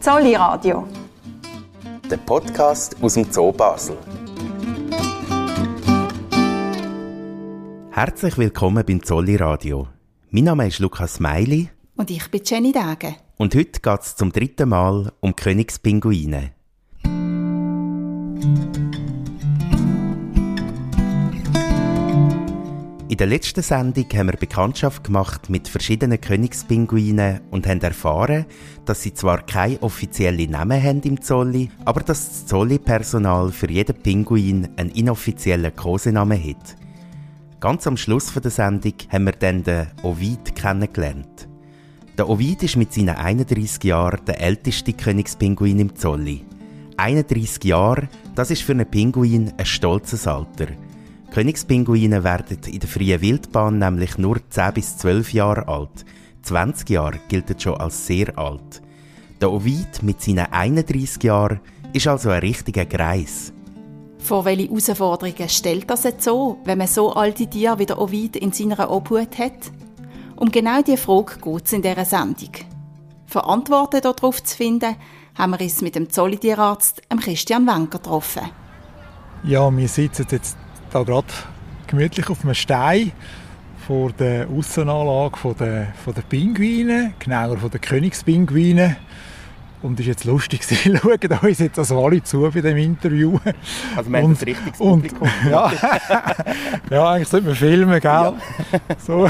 Zolli Radio. Der Podcast aus dem Zoo Basel. Herzlich willkommen beim Zolli Radio. Mein Name ist Lukas Meili. Und ich bin Jenny Dage. Und heute geht es zum dritten Mal um Königspinguine. Der letzten Sendung haben wir Bekanntschaft gemacht mit verschiedenen Königspinguinen und haben erfahren, dass sie zwar keine offiziellen Namen haben im Zolli, aber dass das Zolli-Personal für jeden Pinguin einen inoffiziellen Kosenamen hat. Ganz am Schluss der Sendung haben wir dann den Ovid kennengelernt. Der Ovid ist mit seinen 31 Jahren der älteste Königspinguin im Zolli. 31 Jahre, das ist für einen Pinguin ein stolzes Alter – Königspinguine werden in der freien Wildbahn nämlich nur 10 bis 12 Jahre alt. 20 Jahre gilt schon als sehr alt. Der Ovid mit seinen 31 Jahren ist also ein richtiger Greis. Vor welche Herausforderungen stellt das jetzt so, wenn man so alte Tiere wie der Ovid in seiner Obhut hat? Um genau diese Frage geht es in dieser Sendung. Verantwortung darauf zu finden, haben wir uns mit dem Zollitierarzt Christian Wenker getroffen. Ja, wir sitzen jetzt da gerade gemütlich auf einem Stein vor der Aussenanlage von der, von der Pinguine, genauer von den Königspinguinen. Und es ist jetzt lustig, sie schauen uns jetzt also alle zu bei dem Interview. Also man und, hat ein richtiges Publikum. Und, ja, ja, eigentlich sollte man filmen, gell? Ja. So.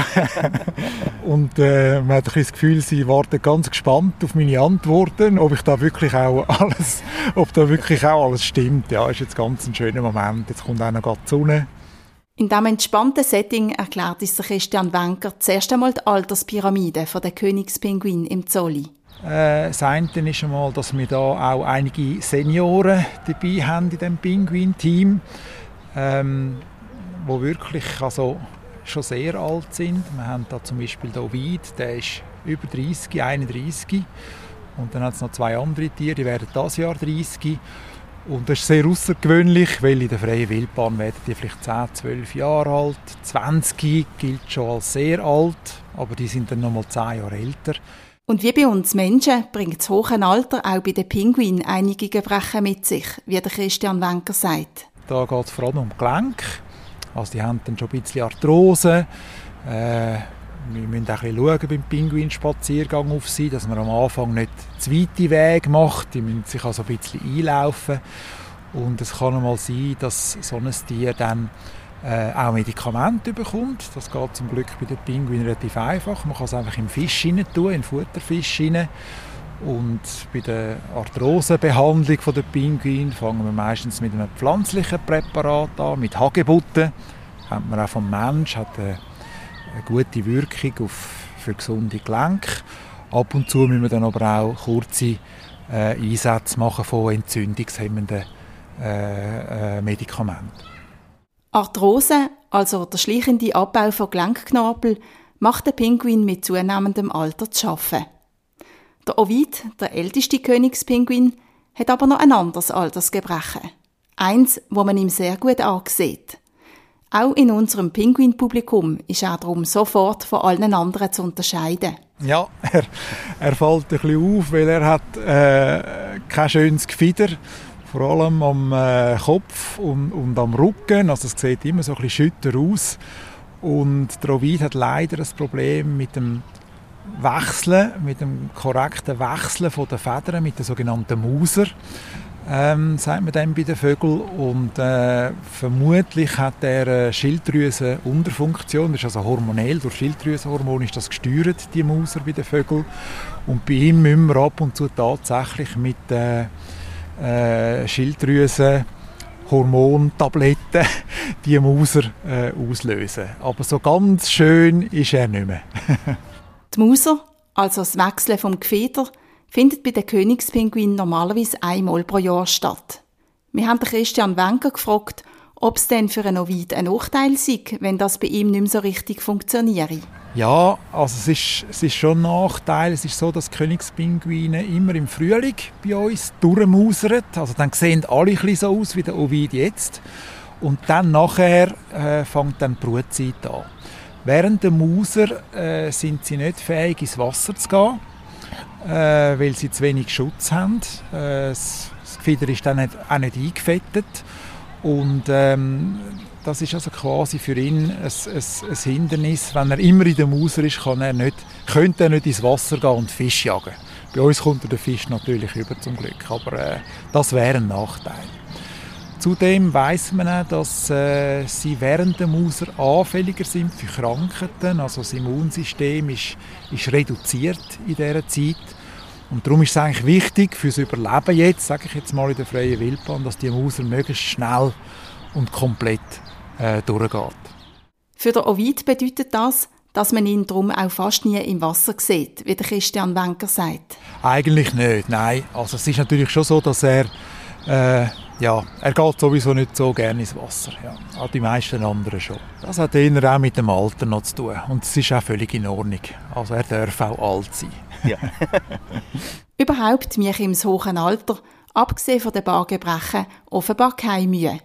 Und äh, man hat das Gefühl, sie warten ganz gespannt auf meine Antworten, ob ich da wirklich auch alles, ob da wirklich auch alles stimmt. Ja, ist jetzt ganz ein schöner Moment. Jetzt kommt auch noch die Sonne. In diesem entspannten Setting erklärt uns Christian Wenker zuerst einmal die Alterspyramide von der Königspinguin im Zolli. Äh, das eine ist einmal, dass wir da auch einige Senioren dabei haben in diesem Pinguin-Team, ähm, wo wirklich also schon sehr alt sind. Wir haben da zum Beispiel den der ist über 30, 31. Und dann hat es noch zwei andere Tiere, die werden dieses Jahr 30. Und das ist sehr außergewöhnlich, weil in der freien Wildbahn werden die vielleicht 10, 12 Jahre alt. 20 gilt schon als sehr alt, aber die sind dann noch mal 10 Jahre älter. Und wie bei uns Menschen bringt das hohe Alter auch bei den Pinguinen einige Gebrechen mit sich, wie der Christian Wenker sagt. Da geht es vor allem um Gelenk. Also die haben dann schon ein bisschen Arthrose. Äh, wir müssen auch ein bisschen beim Pinguinspaziergang auf sie, dass man am Anfang nicht zu weite Wege macht. Die müssen sich also ein bisschen einlaufen. Und es kann einmal sein, dass so ein Tier dann äh, auch Medikamente bekommt. Das geht zum Glück bei den Pinguinen relativ einfach. Man kann es einfach im Fisch rein tun, in Futterfisch rein. Und bei der Arthrosebehandlung der Pinguine fangen wir meistens mit einem pflanzlichen Präparat an, mit Hagebutten. Hat man auch vom Mensch, hat eine, eine gute Wirkung auf, für gesunde Gelenke. Ab und zu müssen wir dann aber auch kurze äh, Einsätze machen von entzündungshemmenden äh, äh, Medikamenten. Arthrose, also der schleichende Abbau von Gelenkknorpel, macht den Pinguin mit zunehmendem Alter zu schaffen. Der Ovid, der älteste Königspinguin, hat aber noch ein anderes Altersgebrechen. Eins, wo man ihm sehr gut ansieht. Auch in unserem Pinguinpublikum ist er darum sofort von allen anderen zu unterscheiden. Ja, er, er fällt ein bisschen auf, weil er hat äh, kein schönes Gefieder vor allem am äh, Kopf und, und, am Rücken. Also es sieht immer so ein schütter aus. Und der Ovid hat leider das Problem mit dem Wechseln, mit dem korrekten Wechseln der Federn, mit der sogenannten Muser, ähm, sagt man dann bei den Vögeln. Und äh, vermutlich hat er eine Schilddrüsenunterfunktion, das ist also hormonell, durch Schilddrüsenhormon ist das gesteuert, die Muser bei den Vögeln. Und bei ihm müssen wir ab und zu tatsächlich mit äh, äh, Schilddrüsen, Hormontabletten die Mauser äh, auslösen. Aber so ganz schön ist er nicht mehr. die Mauser, also das Wechseln vom Gefieder, findet bei den Königspinguinen normalerweise einmal pro Jahr statt. Wir haben Christian Wenker gefragt, ob es denn für einen Ovid ein Nachteil sei, wenn das bei ihm nicht mehr so richtig funktioniere. Ja, also es ist, es ist schon ein Nachteil. Es ist so, dass Königspinguine immer im Frühling bei uns durchmausern. Also dann sehen alle ein so aus wie der Ovid jetzt. Und dann nachher äh, fängt dann die Brutzeit an. Während der Mauser äh, sind sie nicht fähig, ins Wasser zu gehen. äh, weil sie zu wenig Schutz haben. Äh, das, Gefieder ist dann nicht, auch nicht eingefettet und ähm, das ist also quasi für ihn ein, ein, ein, Hindernis. Wenn er immer in der Mauser ist, kann er nicht, könnte er nicht ins Wasser gehen und Fisch jagen. Bei uns kommt der Fisch natürlich über zum Glück, aber äh, das wäre ein Nachteil. Zudem weiß man auch, dass äh, sie während der Mauser anfälliger sind für Krankheiten. Also das Immunsystem ist, ist reduziert in dieser Zeit. Und darum ist es eigentlich wichtig fürs Überleben jetzt, sage ich jetzt mal in der freien Wildbahn, dass die Mauser möglichst schnell und komplett äh, durchgeht. Für den Ovid bedeutet das, dass man ihn darum auch fast nie im Wasser sieht, wie der Christian Wenker sagt. Eigentlich nicht, nein. Also es ist natürlich schon so, dass er äh, ja, er geht sowieso nicht so gerne ins Wasser. Ja. Auch die meisten anderen schon. Das hat eher auch mit dem Alter noch zu tun. Und es ist auch völlig in Ordnung. Also er darf auch alt sein. Ja. Überhaupt mich im hohen Alter, abgesehen von den Bargebrechen, offenbar keine Mühe.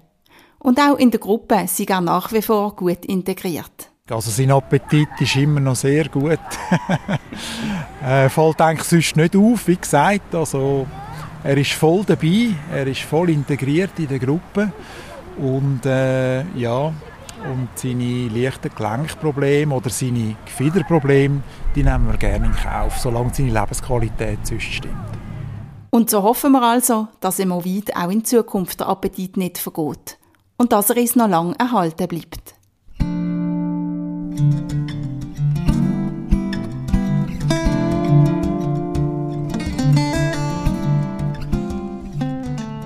Und auch in der Gruppe sind er nach wie vor gut integriert. Also sein Appetit ist immer noch sehr gut. äh, fällt eigentlich sonst nicht auf, wie gesagt. Also er ist voll dabei, er ist voll integriert in der Gruppe und äh, ja, und seine leichten Gelenkprobleme oder seine Gefiederprobleme, die nehmen wir gerne in Kauf, solange seine Lebensqualität sonst stimmt. Und so hoffen wir also, dass im Ovid auch in Zukunft der Appetit nicht vergeht und dass er uns noch lange erhalten bleibt.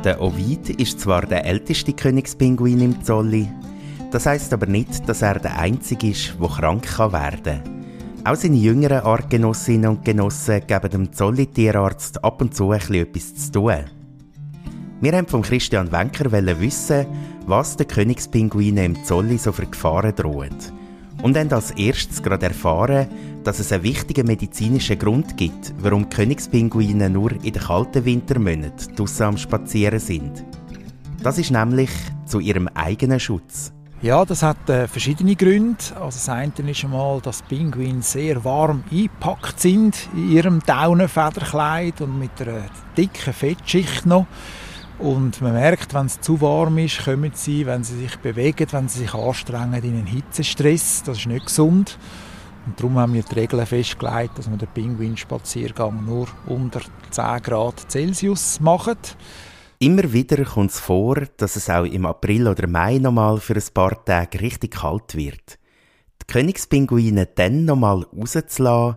Der Ovid ist zwar der älteste Königspinguin im Zolli, das heißt aber nicht, dass er der einzige ist, der krank kann werden kann. Auch seine jüngeren Artgenossinnen und Genossen geben dem Zolli-Tierarzt ab und zu etwas zu tun. Wir haben von Christian Wenker wissen, was den Königspinguinen im Zolli so für Gefahren droht. Und haben als erstes gerade erfahren, dass es einen wichtigen medizinischen Grund gibt, warum Königspinguine nur in den kalten Wintermonaten draussen am Spazieren sind. Das ist nämlich zu ihrem eigenen Schutz. Ja, das hat äh, verschiedene Gründe. Also das eine ist einmal, dass Pinguine sehr warm eingepackt sind in ihrem Daunenfederkleid und mit einer dicken Fettschicht noch. Und man merkt, wenn es zu warm ist, kommen sie, wenn sie sich bewegen, wenn sie sich anstrengen, in einen Hitzestress. Das ist nicht gesund. Und darum haben wir die Regeln festgelegt, dass wir den Pinguinspaziergang nur unter 10 Grad Celsius machen. Immer wieder kommt es vor, dass es auch im April oder Mai nochmal für ein paar Tage richtig kalt wird. Die Königspinguine dann nochmal rauszulassen,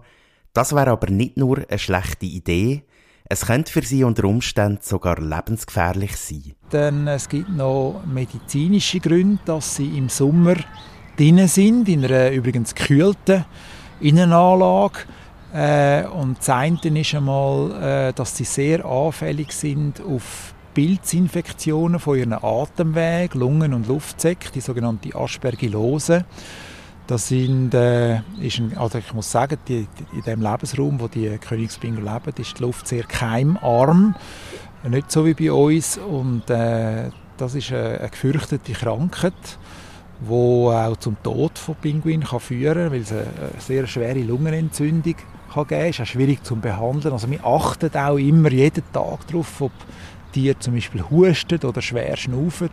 das wäre aber nicht nur eine schlechte Idee, es könnte für sie unter Umständen sogar lebensgefährlich sein. Denn es gibt noch medizinische Gründe, dass sie im Sommer drinnen sind, in einer übrigens gekühlten Innenanlage. Äh, und das eine ist einmal, äh, dass sie sehr anfällig sind auf Pilzinfektionen von ihren Atemwegen, Lungen- und Luftsäcken, die sogenannte Aspergillose. Das sind, äh, ist ein, also ich muss sagen, die, die, in dem Lebensraum, wo die Königsbinger leben, ist die Luft sehr keimarm, nicht so wie bei uns. Und äh, das ist eine, eine gefürchtete Krankheit wo auch zum Tod von Pinguinen kann führen kann, weil es eine sehr schwere Lungenentzündung kann geben ist auch schwierig zu behandeln. Also wir achten auch immer jeden Tag darauf, ob Tiere zum Beispiel husten oder schwer schnaufen.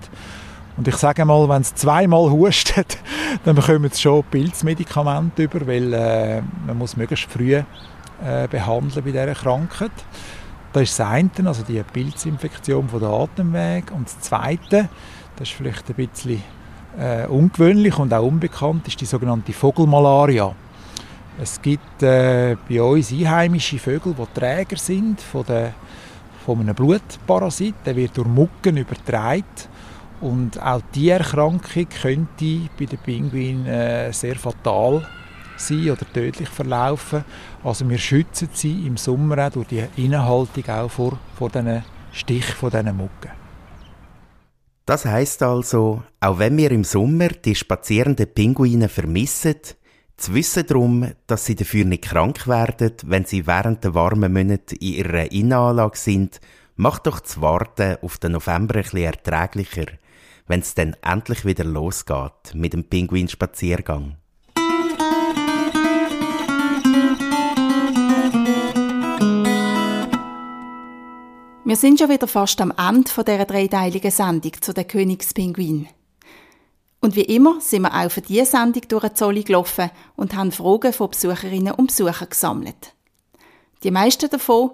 Und ich sage mal, wenn es zweimal hustet, dann bekommen sie schon Pilzmedikamente über, weil äh, man muss möglichst früh äh, behandeln bei dieser Krankheit. Das ist das eine, also die Pilzinfektion von der Atemweg. Und das zweite, das ist vielleicht ein bisschen äh, ungewöhnlich und auch unbekannt ist die sogenannte Vogelmalaria. Es gibt äh, bei uns einheimische Vögel, die Träger sind von, der, von einem Blutparasit. Der wird durch Mucken übertragen. Und auch diese Erkrankung könnte bei den Pinguinen äh, sehr fatal sein oder tödlich verlaufen. Also wir schützen sie im Sommer auch durch die Innenhaltung auch vor, vor diesen Stich von diesen Mucken. Das heißt also, auch wenn wir im Sommer die spazierenden Pinguine vermissen, zu wissen darum, dass sie dafür nicht krank werden, wenn sie während der warmen Monate in ihrer Innenanlage sind, macht doch das Warten auf den November bisschen erträglicher, wenn es dann endlich wieder losgeht mit dem Pinguinspaziergang. Wir sind schon wieder fast am Ende dieser dreiteiligen Sendung zu den Königspinguin. Und wie immer sind wir auch für diese Sendung durch die Zolli gelaufen und haben Fragen von Besucherinnen und Besuchern gesammelt. Die meisten davon,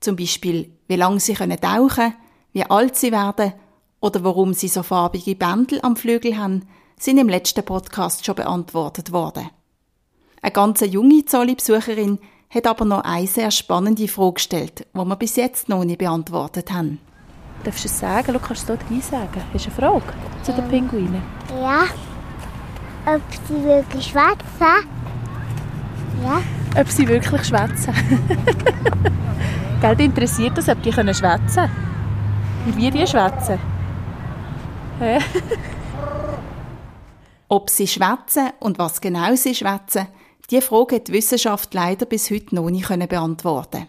zum Beispiel, wie lange sie tauchen können, wie alt sie werden oder warum sie so farbige Bändel am Flügel haben, sind im letzten Podcast schon beantwortet worden. Eine ganz junge Zolli-Besucherin hat aber noch eine sehr spannende Frage gestellt, die wir bis jetzt noch nicht beantwortet haben. Darfst du es sagen? Du kannst es hier sagen. Hast du eine Frage zu den Pinguinen? Ja. Ob sie wirklich schwätzen? Ja. Ob sie wirklich schwätzen? Geld interessiert das, ob die können schwätzen Und wie die schwätzen? ob sie schwätzen und was genau sie schwätzen, die Frage hat die Wissenschaft leider bis heute noch nicht beantworten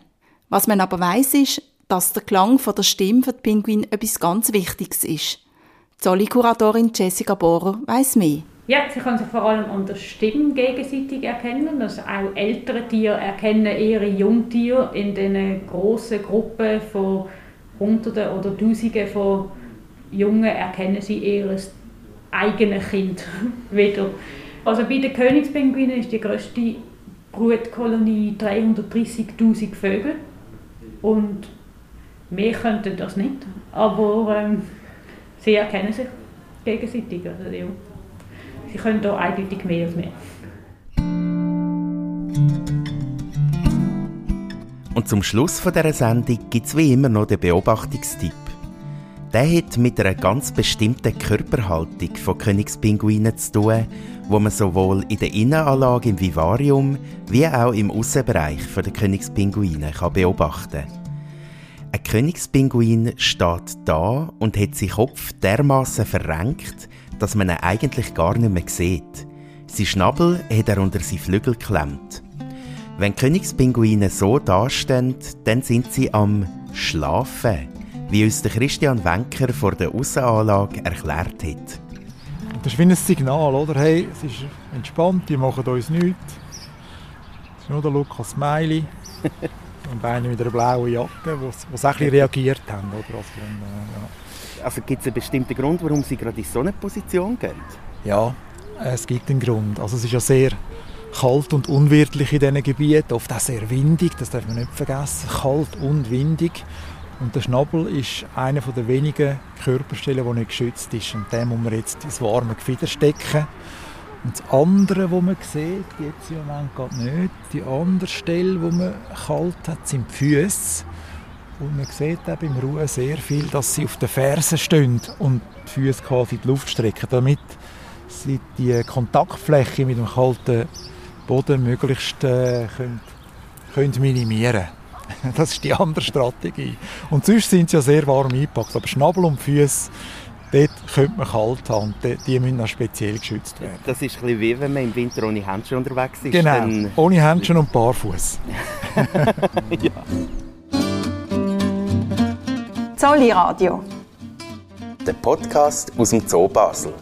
Was man aber weiß ist, dass der Klang von der Stimme für die Pinguin etwas ganz Wichtiges ist. Die Zolli-Kuratorin Jessica Bohrer weiss mehr. Ja, sie können sich vor allem an der Stimme gegenseitig erkennen. Also auch ältere Tiere erkennen ihre Jungtiere in diesen grossen Gruppen von Hunderten oder Tausenden von Jungen erkennen sie ihr eigenes Kind wieder. Also bei den Königspinguinen ist die größte Brutkolonie 330.000 Vögel und wir könnten das nicht, aber ähm, sie erkennen sich gegenseitig. Also, ja. Sie können da eindeutig mehr als wir. Und zum Schluss von dieser Sendung gibt es wie immer noch den Beobachtungstipp. Der hat mit einer ganz bestimmten Körperhaltung von Königspinguinen zu tun, wo man sowohl in der Innenanlage im Vivarium wie auch im Außenbereich der Königspinguine beobachten kann. Ein Königspinguin steht da und hat seinen Kopf dermaßen verrenkt, dass man ihn eigentlich gar nicht mehr sieht. Sein Schnabel hat er unter seine Flügel geklemmt. Wenn Königspinguine so dastehen, dann sind sie am Schlafen wie uns der Christian Wenker vor der Aussenanlage erklärt hat. Das ist wie ein Signal, oder? Hey, es ist entspannt, die machen uns nichts. Das ist nur der Lukas Meili und einer mit einer blauen Jacke, die ein bisschen reagiert haben. Oder? Also, ja. also gibt es einen bestimmten Grund, warum sie gerade in so eine Position gehen? Ja, es gibt einen Grund. Also es ist ja sehr kalt und unwirtlich in diesen Gebieten, oft auch sehr windig, das darf man nicht vergessen, kalt und windig. Und der Schnabel ist einer der wenigen Körperstellen, die nicht geschützt ist. Und den muss man jetzt ins warme Gefieder stecken. Und das andere, was man sieht, jetzt im Moment geht nicht, die andere Stelle, die man kalt hat, sind die Füße. Und man sieht auch beim Ruhen sehr viel, dass sie auf den Fersen stehen und die Füße quasi in die Luft strecken, damit sie die Kontaktfläche mit dem kalten Boden möglichst äh, können, können minimieren. Das ist die andere Strategie. Und sonst sind sie ja sehr warm eingepackt. Aber Schnabel und Füße, dort könnte man kalt haben. Die, die müssen auch speziell geschützt werden. Das ist ein wie wenn man im Winter ohne Handschuhe unterwegs ist. Genau, dann... ohne Handschuhe und barfuß. ja. Zolli Radio. Der Podcast aus dem Zoo Basel.